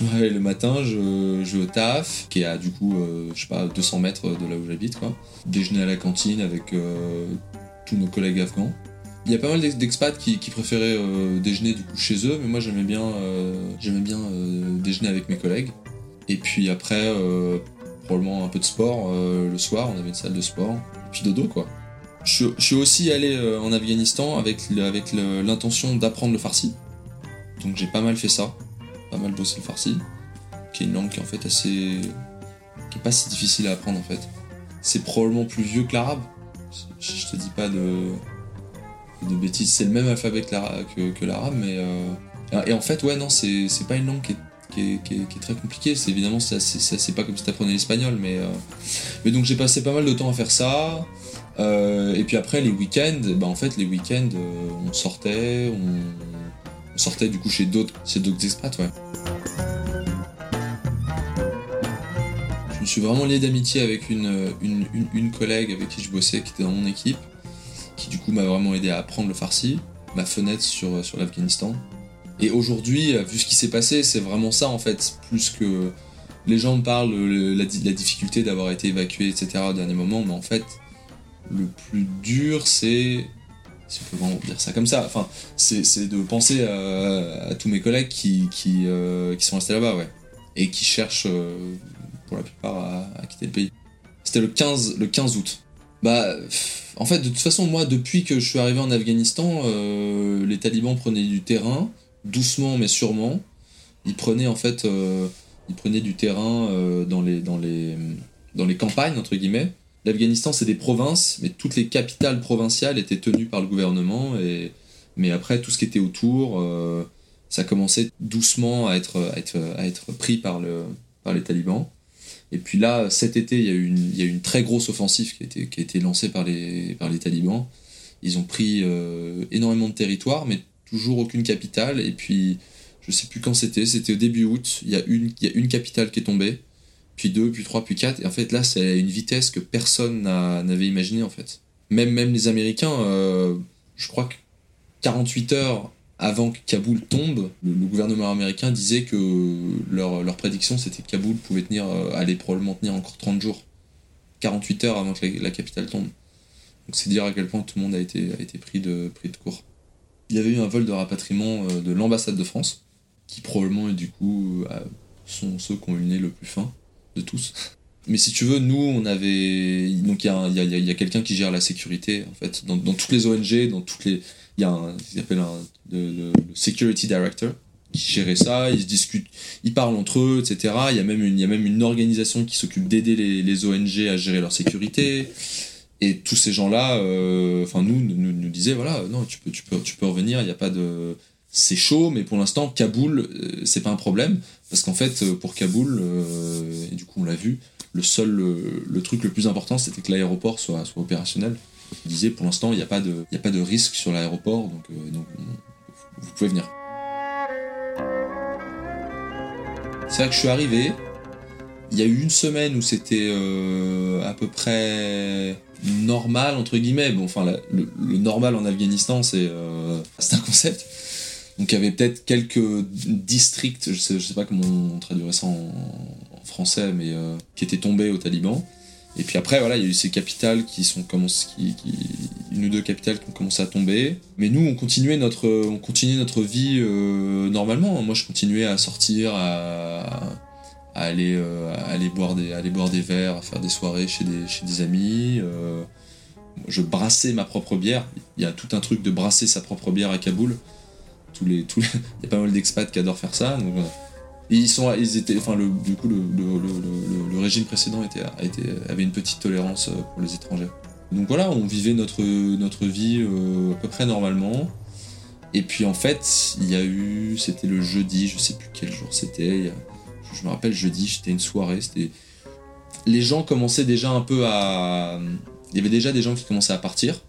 me réveille le matin, je, je taf, qui est à du coup, euh, je sais pas, 200 mètres de là où j'habite, quoi. Déjeuner à la cantine avec euh, tous nos collègues afghans. Il y a pas mal d'expats qui, préféraient euh, déjeuner du coup chez eux, mais moi j'aimais bien, j'aimais bien déjeuner avec mes collègues. Et puis après, probablement un peu de sport le soir, on avait une salle de sport. Et puis dodo quoi. Je, suis aussi allé en Afghanistan avec, avec l'intention d'apprendre le farsi. Donc j'ai pas mal fait ça pas mal bossé le farsi, qui est une langue qui est en fait assez. qui est pas si difficile à apprendre en fait. C'est probablement plus vieux que l'arabe. Je te dis pas de, de bêtises, c'est le même alphabet que l'arabe, mais. Euh, et en fait, ouais, non, c'est pas une langue qui est, qui est, très compliquée. C'est évidemment, c'est pas comme si t'apprenais l'espagnol, mais. Euh, mais donc j'ai passé pas mal de temps à faire ça. Euh, et puis après, les week-ends, bah en fait, les week-ends, on sortait, on sortait du coup chez d'autres chez d'autres expats, ouais. Je me suis vraiment lié d'amitié avec une, une, collègue avec qui je bossais, qui était dans mon équipe, qui du coup m'a vraiment aidé à apprendre le farsi, ma fenêtre sur, sur l'Afghanistan. Et aujourd'hui, vu ce qui s'est passé, c'est vraiment ça en fait, plus que les gens me parlent de la, la difficulté d'avoir été évacué, etc. au dernier moment, mais en fait, le plus dur, c'est si on peut vraiment dire ça comme ça. Enfin, c'est de penser à, tous mes collègues euh, qui sont restés là-bas, ouais. Et qui cherchent, euh, pour la plupart, à, quitter le pays. C'était le 15, le 15 août. Bah, en fait, de toute façon, moi, depuis que je suis arrivé en Afghanistan, euh, les talibans prenaient du terrain, doucement mais sûrement. Ils prenaient, en fait, ils prenaient du terrain dans, les, dans les campagnes, entre guillemets l'Afghanistan, c'est des provinces, mais toutes les capitales provinciales étaient tenues par le gouvernement. Et, mais après, tout ce qui était autour, euh, ça commençait doucement à être, à être, pris par, le, par les talibans. Et puis là, cet été, il y a eu une, il y a une très grosse offensive qui a été, qui a été lancée par les, par les talibans. Ils ont pris euh, énormément de territoire, mais toujours aucune capitale. Et puis, je sais plus quand c'était, c'était au début août, il y, a une, il y a une capitale qui est tombée puis 2, puis 3, puis 4. Et en fait, là, c'est une vitesse que personne n'avait imaginé en fait. Même, même les Américains, euh, je crois que 48 heures avant que Kaboul tombe, le, gouvernement américain disait que leur, leur prédiction, c'était que Kaboul pouvait tenir, euh, allait probablement tenir encore 30 jours. 48 heures avant que la, capitale tombe. Donc c'est dire à quel point tout le monde a été, a été pris, de, pris de court. Il y avait eu un vol de rapatriement euh, de l'ambassade de France, qui probablement, du coup, sont ceux qui ont eu le nez le plus fin de tous. Mais si tu veux, nous, on avait. Donc, il y a, quelqu'un qui gère la sécurité, en fait. Dans, toutes les ONG, dans toutes les. Il y a un. Ils appellent un. Le, Security Director qui gérait ça, ils discutent, ils parlent entre eux, etc. Il y a même une, y a même une organisation qui s'occupe d'aider les, ONG à gérer leur sécurité. Et tous ces gens-là, euh, enfin, nous, nous, nous disaient, voilà, non, tu peux, tu peux, tu peux revenir, il n'y a pas de c'est chaud, mais pour l'instant, Kaboul, euh, c'est pas un problème. Parce qu'en fait, euh, pour Kaboul, euh, et du coup, on l'a vu, le seul, le, truc le plus important, c'était que l'aéroport soit, soit opérationnel. Il disait, pour l'instant, il n'y a, pas de, a pas de risque sur l'aéroport, donc, donc vous pouvez venir. C'est vrai que je suis arrivé, il y a eu une semaine où c'était à peu près normal, entre guillemets. Bon, enfin, le, normal en Afghanistan, c'est un concept Donc il y avait peut-être quelques districts, je sais, sais pas comment on traduirait ça en, français, mais qui étaient tombés aux talibans. Et puis après, voilà, il y a eu ces capitales qui sont une ou deux capitales qui ont commencé à tomber. Mais nous, on continuait notre, vie euh, normalement. Moi, je continuais à sortir, à, aller, euh, des, aller boire des verres, à faire des soirées chez des, amis. Euh, je brassais ma propre bière. Il y a tout un truc de brasser sa propre bière à Kaboul. Tous les, tous il y a pas mal d'expats qui adorent faire ça. Donc, ils sont, ils étaient, enfin, le, du coup, le, le, le, régime précédent était, avait une petite tolérance euh, pour les étrangers. Donc voilà, on vivait notre, notre vie euh, à peu près normalement. Et puis en fait, il y a eu, c'était le jeudi, je sais plus quel jour c'était. Je me rappelle jeudi, c'était une soirée. C'était les gens commençaient déjà un peu à, il y avait déjà des gens qui commençaient à partir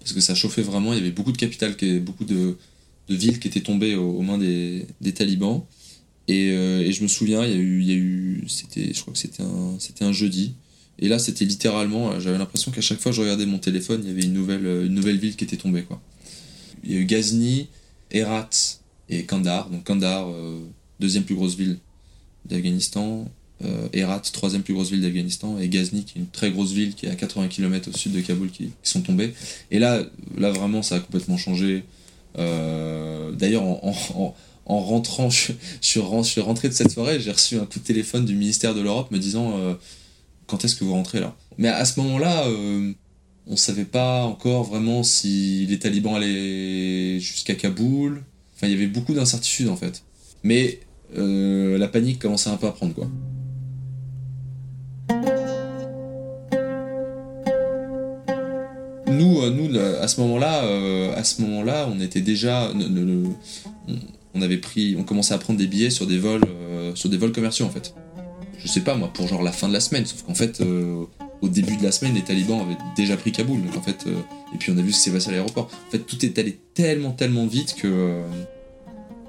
parce que ça chauffait vraiment. Il y avait beaucoup de capitales, beaucoup de, de villes qui étaient tombées aux, mains des, talibans. Euh, et, je me souviens, il y a eu, il y a eu c'était, je crois que c'était un, c'était un jeudi. Et là, c'était littéralement, j'avais l'impression qu'à chaque fois que je regardais mon téléphone, il y avait une nouvelle, une nouvelle ville qui était tombée. Quoi. Il y a eu Ghazni, Herat et Kandahar. Donc Kandahar, euh, deuxième plus grosse ville d'Afghanistan. Euh, Herat, troisième plus grosse ville d'Afghanistan. Et Ghazni, qui est une très grosse ville qui est à 80 km au sud de Kaboul, qui, sont tombées. Et là, là, vraiment, ça a complètement changé. D'ailleurs, en en rentrant, je, suis rentré de cette soirée, j'ai reçu un coup de téléphone du ministère de l'Europe me disant euh, quand est-ce que vous rentrez là? Mais à ce moment-là, euh, on savait pas encore vraiment si les talibans allaient jusqu'à Kaboul. Enfin, il y avait beaucoup d'incertitudes en fait. Mais euh, la panique commençait un peu à prendre quoi. Nous, nous à ce moment-là, à ce moment-là, on était déjà, on avait pris, on commençait à prendre des billets sur des vols, euh, sur des vols commerciaux en fait. Je sais pas moi, pour genre la fin de la semaine, sauf qu'en fait, euh, au début de la semaine, les talibans avaient déjà pris Kaboul, donc en fait, euh, et puis on a vu ce qui s'est passé à l'aéroport. En fait, tout est allé tellement, tellement vite que,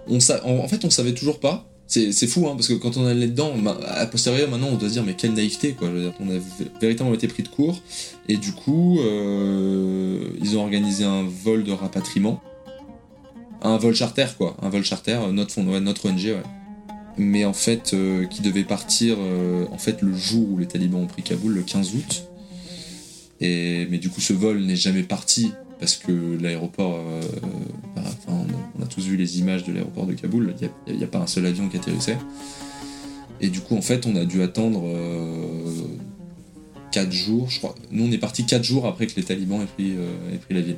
on en, fait, on savait toujours pas. C'est fou, hein, parce que quand on allait dedans, à posteriori, maintenant, on doit se dire, mais quelle naïveté, quoi. on a véritablement été pris de court, et du coup, ils ont organisé un vol de rapatriement un vol charter quoi, un vol charter, euh, notre, fond, notre ONG ouais. Mais en fait, euh, qui devait partir euh, en fait le jour où les talibans ont pris Kaboul, le 15 août. Et, mais du coup, ce vol n'est jamais parti parce que l'aéroport, bah, on, a tous vu les images de l'aéroport de Kaboul, il n'y a, pas un seul avion qui atterrissait. Et du coup, en fait, on a dû attendre 4 jours, je crois. Nous, on est parti 4 jours après que les talibans aient pris, aient pris la ville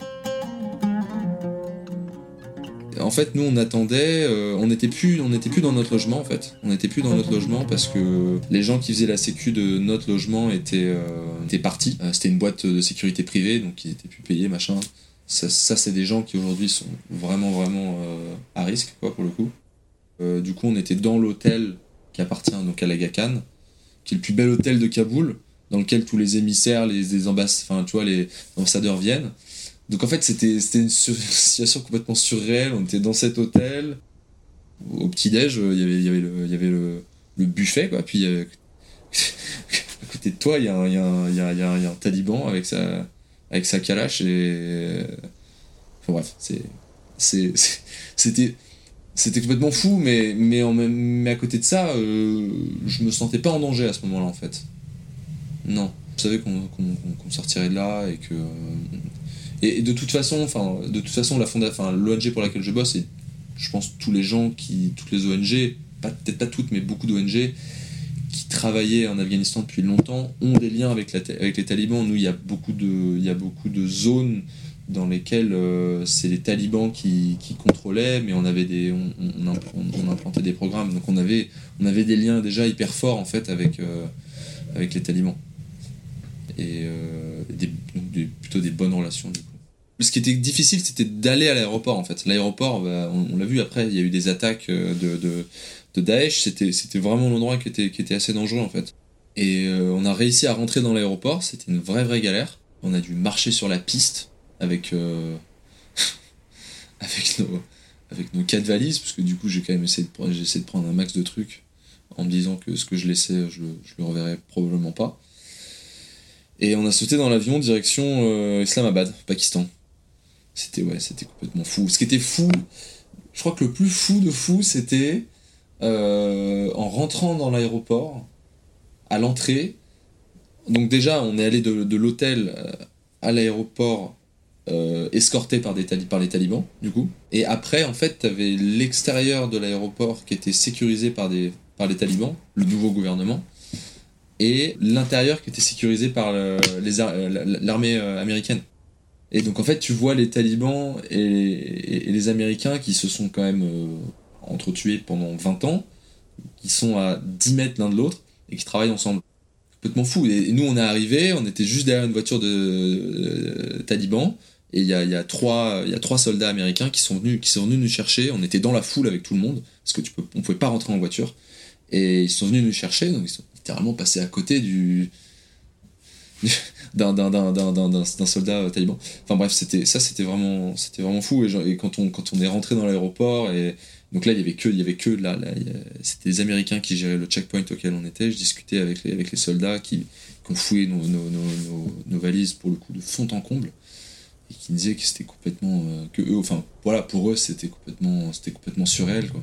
en fait, nous, on attendait, euh, on n'était plus, on plus dans notre logement en fait. On n'était plus dans notre logement parce que les gens qui faisaient la sécu de notre logement étaient, euh, étaient partis. Euh, c'était une boîte de sécurité privée, donc ils étaient plus payés, machin. Ça, c'est des gens qui aujourd'hui sont vraiment, vraiment à risque, quoi, pour le coup. du coup, on était dans l'hôtel qui appartient donc à la Gakan, qui est le plus bel hôtel de Kaboul, dans lequel tous les émissaires, les, les enfin, tu vois, les ambassadeurs viennent. Donc en fait, c'était une, situation complètement surréelle. On était dans cet hôtel. Au petit-déj, avait, il y avait, le, buffet, quoi. Puis à côté de toi, il y, a un, taliban avec sa, avec calache. Et... Enfin bref, c'était complètement fou, mais à côté de ça, euh, je me sentais pas en danger à ce moment-là, en fait. Non. Je savais qu'on sortirait de là et que et, de toute façon, enfin, de toute façon, la enfin, l'ONG pour laquelle je bosse, et je pense tous les gens qui, toutes les ONG, peut-être pas toutes, mais beaucoup d'ONG qui travaillaient en Afghanistan depuis longtemps ont des liens avec, les talibans. Nous, il y a beaucoup de, zones dans lesquelles euh, c'est les talibans qui, contrôlaient, mais on avait des, on, implantait des programmes, donc on avait, on avait des liens déjà hyper forts en fait avec, euh, avec les talibans et euh, plutôt des bonnes relations ce qui était difficile, c'était d'aller à l'aéroport en fait. L'aéroport, bah, on, l'a vu après, il y a eu des attaques euh, de, de, Daesh, c'était, vraiment l'endroit qui était, assez dangereux en fait. Et euh, on a réussi à rentrer dans l'aéroport, c'était une vraie vraie galère. On a dû marcher sur la piste avec, nos, avec quatre valises, parce que du coup j'ai quand même essayé de, prendre, un max de trucs en me disant que ce que je laissais, je, je le reverrai probablement pas. Et on a sauté dans l'avion direction Islamabad, Pakistan. C'était ouais, c'était complètement fou. Ce qui était fou, je crois que le plus fou de fou, c'était euh, en rentrant dans l'aéroport, à l'entrée. Donc déjà, on est allé de, l'hôtel euh, à l'aéroport euh, escorté par, des par les talibans, du coup. Et après, en fait, tu avais l'extérieur de l'aéroport qui était sécurisé par, des, par les talibans, le nouveau gouvernement, et l'intérieur qui était sécurisé par l'armée américaine. Et donc, en fait, tu vois les talibans et, les Américains qui se sont quand même entretués pendant 20 ans, qui sont à 10 mètres l'un de l'autre et qui travaillent ensemble. Complètement fou. Et, nous, on est arrivé, on était juste derrière une voiture de, euh, talibans. Et il y a, trois, soldats américains qui sont, venus, nous chercher. On était dans la foule avec tout le monde, parce que tu peux, on pouvait pas rentrer en voiture. Et ils sont venus nous chercher, littéralement passés à côté du, d'un soldat taliban. Enfin bref, c'était ça, c'était vraiment, c'était vraiment fou. Et, quand on quand on est rentré dans l'aéroport et donc là, il y avait que, il y avait que là, c'était les Américains qui géraient le checkpoint auquel on était. Je discutais avec les, avec les soldats qui, qui ont fouillé nos, nos, nos, nos, valises pour le coup de fond en comble et qui disaient que c'était complètement, euh, que eux, enfin voilà, pour eux, c'était complètement, c'était complètement surréel quoi.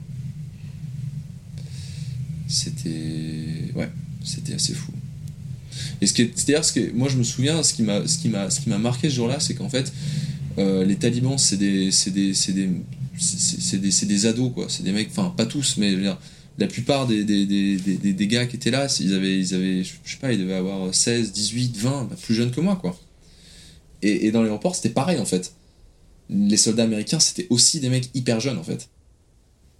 C'était, ouais, c'était assez fou. Et ce qui est, c'est-à-dire ce que moi je me souviens, ce qui m'a, ce qui m'a, ce qui m'a marqué ce jour-là, c'est qu'en fait, euh, les talibans, c'est des, c'est des, c'est des c'est des, des, ados, quoi. C'est des mecs, enfin, pas tous, mais la plupart des, des, des, des, gars qui étaient là, ils avaient, ils avaient, je sais pas, ils devaient avoir 16, 18, 20, plus jeunes que moi, quoi. Et, dans l'aéroport, c'était pareil, en fait. Les soldats américains, c'était aussi des mecs hyper jeunes, en fait.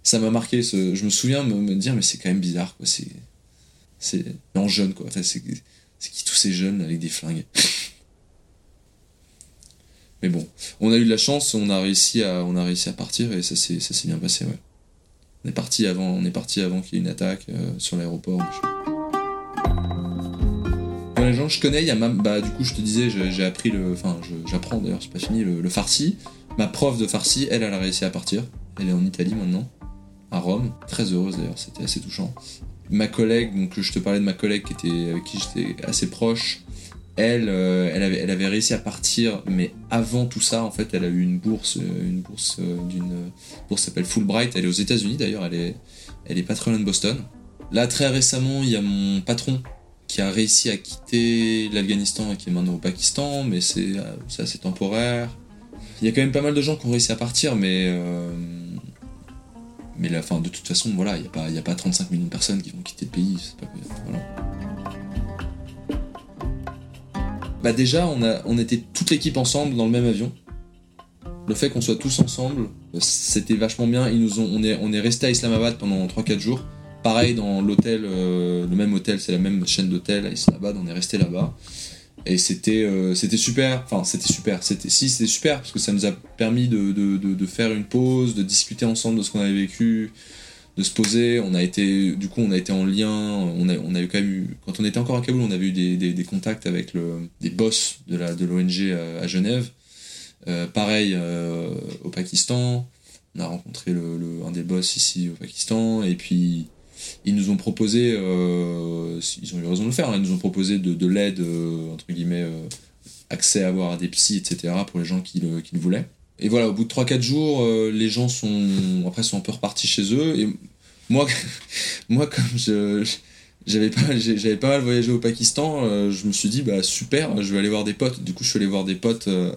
Ça m'a marqué, je me souviens me, me dire, mais c'est quand même bizarre, quoi. C'est. C'est. En jeune, quoi. C'est qui tous ces jeunes avec des flingues? Mais bon, on a eu de la chance, on a réussi à, on a réussi à partir et ça s'est, ça bien passé, ouais. On est parti avant, on est parti avant qu'il y ait une attaque euh, sur l'aéroport. Les gens que je connais, y a bah du coup je te disais, j'ai, appris le, enfin j'apprends d'ailleurs, c'est pas fini, le, farsi. Ma prof de farsi, elle, elle a réussi à partir. Elle est en Italie maintenant, à Rome, très heureuse d'ailleurs, c'était assez touchant. Ma collègue, donc je te parlais de ma collègue qui était, avec qui j'étais assez proche, elle, euh, elle, avait, elle avait réussi à partir, mais avant tout ça, en fait, elle a eu une bourse, euh, une bourse euh, d'une bourse s'appelle Fulbright. Elle est aux États-Unis d'ailleurs. Elle est, elle est pas très loin de Boston. Là, très récemment, il y a mon patron qui a réussi à quitter l'Afghanistan et qui est maintenant au Pakistan, mais c'est assez temporaire. Il y a quand même pas mal de gens qui ont réussi à partir, mais mais de toute façon, voilà, il n'y a, pas, a pas 35 millions de personnes qui vont quitter le pays. Pas, voilà. Bah déjà, on, a, on était toute l'équipe ensemble dans le même avion. Le fait qu'on soit tous ensemble, c'était vachement bien. Ils nous ont, on est, on est resté à Islamabad pendant 3-4 jours. Pareil dans l'hôtel, euh, le même hôtel, c'est la même chaîne d'hôtel à Islamabad, on est resté là-bas. Et c'était euh, c'était super, enfin c'était super, c'était si c'était super parce que ça nous a permis de, de, de, faire une pause, de discuter ensemble de ce qu'on avait vécu, de se poser. On a été, du coup, on a été en lien. On a, on a eu quand même eu, quand on était encore à Kaboul, on avait eu des, des, contacts avec le, des boss de la de l'ONG à, Genève. Euh, pareil euh, au Pakistan. On a rencontré le, le, un des boss ici au Pakistan et puis ils nous ont proposé, euh, ils ont eu raison de le faire, hein, ils nous ont proposé de, de l'aide entre guillemets accès à avoir des psys, etc. pour les gens qui le, voulaient. Et voilà, au bout de 3-4 jours, les gens sont après sont un peu repartis chez eux. Et moi, moi comme je, j'avais pas, j'avais pas mal voyagé au Pakistan, euh, je me suis dit bah super, je vais aller voir des potes. Du coup, je suis allé voir des potes. Euh,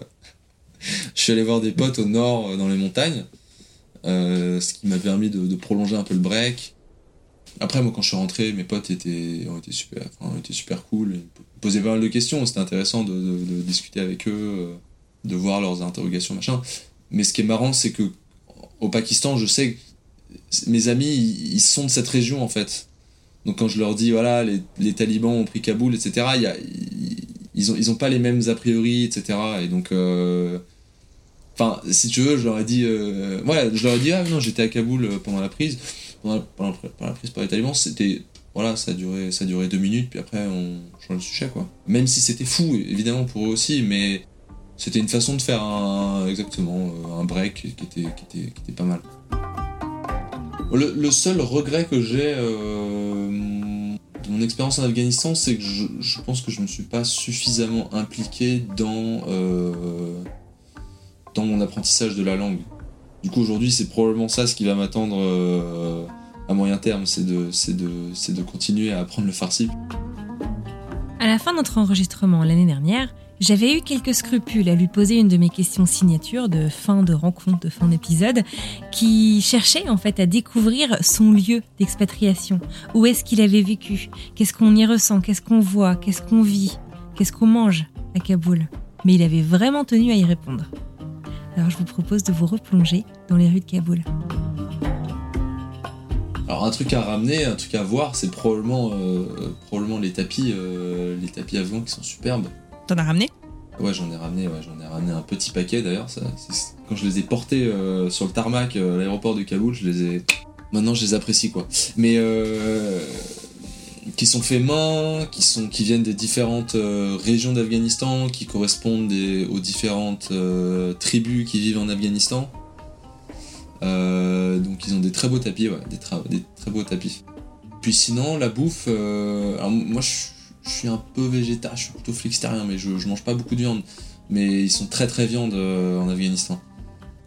je suis allé voir des potes au nord, euh, dans les montagnes, ce qui m'a permis de, prolonger un peu le break. Après, moi, quand je suis rentré, mes potes étaient, ont été super, enfin, étaient super cool. Ils posaient pas mal de questions. C'était intéressant de, discuter avec eux, de voir leurs interrogations, machin. Mais ce qui est marrant, c'est que au Pakistan, je sais mes amis, ils, sont de cette région en fait. Donc quand je leur dis, voilà, les, les talibans ont pris Kaboul, etc., y a, ils, ont, ils ont pas les mêmes a priori, etc. Et donc, euh, enfin, si tu veux, je leur ai dit, euh, ouais, je leur ai dit, ah non, j'étais à Kaboul euh, pendant la prise, pendant, la, prise par les talibans, c'était, voilà, ça a duré, ça deux minutes, puis après on change le sujet, quoi. Même si c'était fou, évidemment, pour eux aussi, mais c'était une façon de faire un, exactement, un break qui était, qui était, qui était pas mal. Le, seul regret que j'ai euh, de mon expérience en Afghanistan, c'est que je, pense que je ne me suis pas suffisamment impliqué dans, euh, dans mon apprentissage de la langue. Du coup, aujourd'hui, c'est probablement ça ce qui va m'attendre euh, à moyen terme, c'est de, de, de continuer à apprendre le farsi. À la fin de notre enregistrement l'année dernière, j'avais eu quelques scrupules à lui poser une de mes questions signature de fin de rencontre, de fin d'épisode, qui cherchait en fait à découvrir son lieu d'expatriation. Où est-ce qu'il avait vécu? Qu'est-ce qu'on y ressent? Qu'est-ce qu'on voit? Qu'est-ce qu'on vit? Qu'est-ce qu'on mange à Kaboul? Mais il avait vraiment tenu à y répondre. Alors je vous propose de vous replonger dans les rues de Kaboul. Alors un truc à ramener, un truc à voir, c'est probablement, euh, probablement les tapis, euh, les tapis afghans qui sont superbes. T'en as ramené? Ouais, j'en ai ramené, ouais, j'en ai ramené un petit paquet d'ailleurs. Quand je les ai portés euh, sur le tarmac à l'aéroport de Kaboul, je les ai. Maintenant, je les apprécie quoi. Mais qui sont faits main, qui viennent des différentes régions d'Afghanistan, qui correspondent aux différentes tribus qui vivent en Afghanistan. Euh, donc ils ont des très beaux tapis, ouais, des, très beaux tapis. Puis sinon, la bouffe, euh, moi je, suis un peu végétarien, je suis plutôt flexitarien, mais je, mange pas beaucoup de viande. Mais ils sont très très viande euh, en Afghanistan,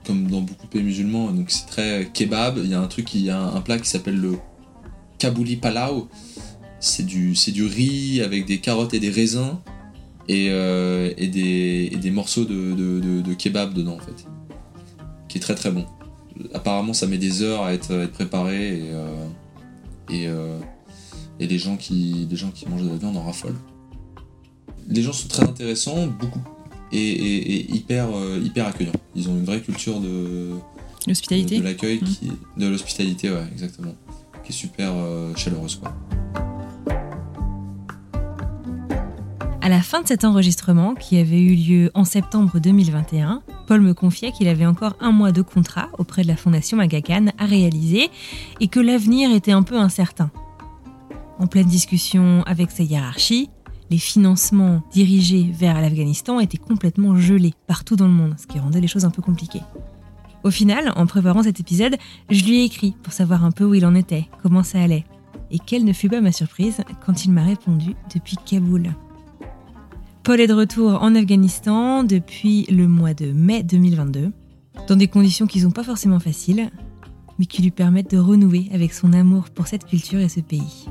comme dans beaucoup de pays musulmans. Donc c'est très kebab. Il y a un truc, il y a un, plat qui s'appelle le Kabouli Palau. C'est du, du riz avec des carottes et des raisins et, et, des, et des, morceaux de, de, de kebab dedans en fait, qui est très très bon apparemment, ça met des heures à être, préparé et, euh, euh, et, les, gens qui, les gens qui mangent de la viande en raffolent. Les gens sont très intéressants, beaucoup et, hyper, euh, hyper accueillants. Ils ont une vraie culture de l'hospitalité, de, l'accueil, mmh. de l'hospitalité, ouais, exactement, qui est super chaleureuse, quoi. À la fin de cet enregistrement, qui avait eu lieu en septembre 2021, Paul me confiait qu'il avait encore un mois de contrat auprès de la Fondation Aga à réaliser et que l'avenir était un peu incertain. En pleine discussion avec sa hiérarchie, les financements dirigés vers l'Afghanistan étaient complètement gelés partout dans le monde, ce qui rendait les choses un peu compliquées. Au final, en préparant cet épisode, je lui ai écrit pour savoir un peu où il en était, comment ça allait. Et quelle ne fut pas ma surprise quand il m'a répondu depuis Kaboul. Paul est de retour en Afghanistan depuis le mois de mai 2022, dans des conditions qui ne sont pas forcément faciles, mais qui lui permettent de renouer avec son amour pour cette culture et ce pays.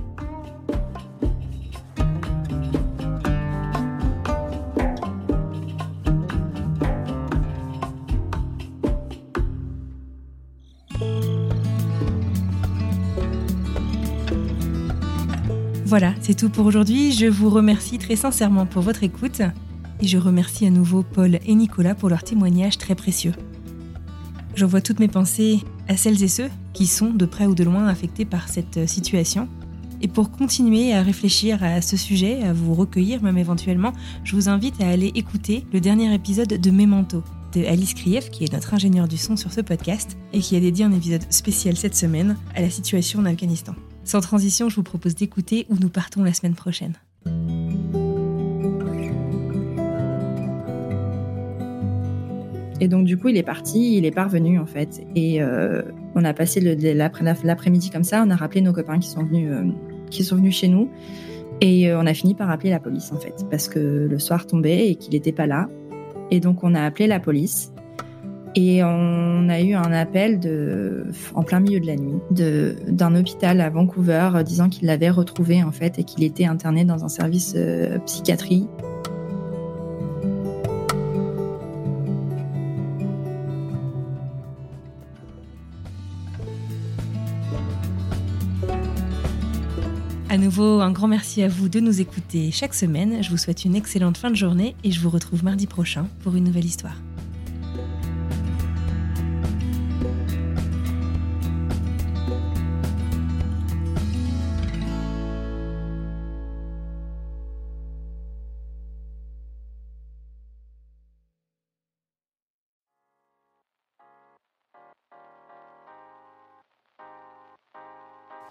Voilà, c'est tout pour aujourd'hui. Je vous remercie très sincèrement pour votre écoute et je remercie à nouveau Paul et Nicolas pour leur témoignage très précieux. J'envoie toutes mes pensées à celles et ceux qui sont de près ou de loin affectés par cette situation. Et pour continuer à réfléchir à ce sujet, à vous recueillir même éventuellement, je vous invite à aller écouter le dernier épisode de Memento de Alice Krief, qui est notre ingénieur du son sur ce podcast et qui a dédié un épisode spécial cette semaine à la situation en Afghanistan. Sans transition, je vous propose d'écouter où nous partons la semaine prochaine. Et donc du coup, il est parti, il est parvenu en fait. Et euh, on a passé l'après-midi comme ça, on a rappelé nos copains qui sont venus, euh, chez nous. Et euh, on a fini par appeler la police en fait, parce que le soir tombait et qu'il n'était pas là. Et donc on a appelé la police. Et on a eu un appel en plein milieu de la nuit d'un hôpital à Vancouver euh, disant qu'il l'avait retrouvé en fait et qu'il était interné dans un service euh, psychiatrie. À nouveau, un grand merci à vous de nous écouter chaque semaine. Je vous souhaite une excellente fin de journée et je vous retrouve mardi prochain pour une nouvelle histoire.